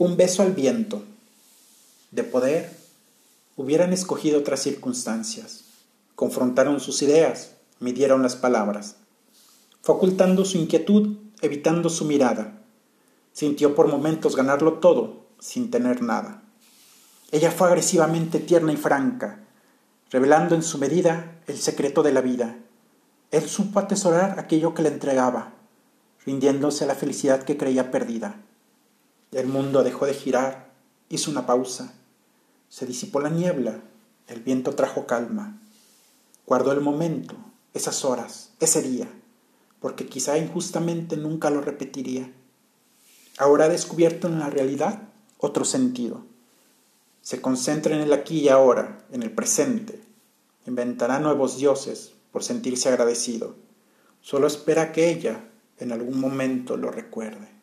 Un beso al viento. De poder, hubieran escogido otras circunstancias. Confrontaron sus ideas, midieron las palabras. Fue ocultando su inquietud, evitando su mirada. Sintió por momentos ganarlo todo, sin tener nada. Ella fue agresivamente tierna y franca, revelando en su medida el secreto de la vida. Él supo atesorar aquello que le entregaba, rindiéndose a la felicidad que creía perdida. El mundo dejó de girar, hizo una pausa. Se disipó la niebla, el viento trajo calma. Guardó el momento, esas horas, ese día, porque quizá injustamente nunca lo repetiría. Ahora ha descubierto en la realidad otro sentido. Se concentra en el aquí y ahora, en el presente. Inventará nuevos dioses por sentirse agradecido. Solo espera que ella en algún momento lo recuerde.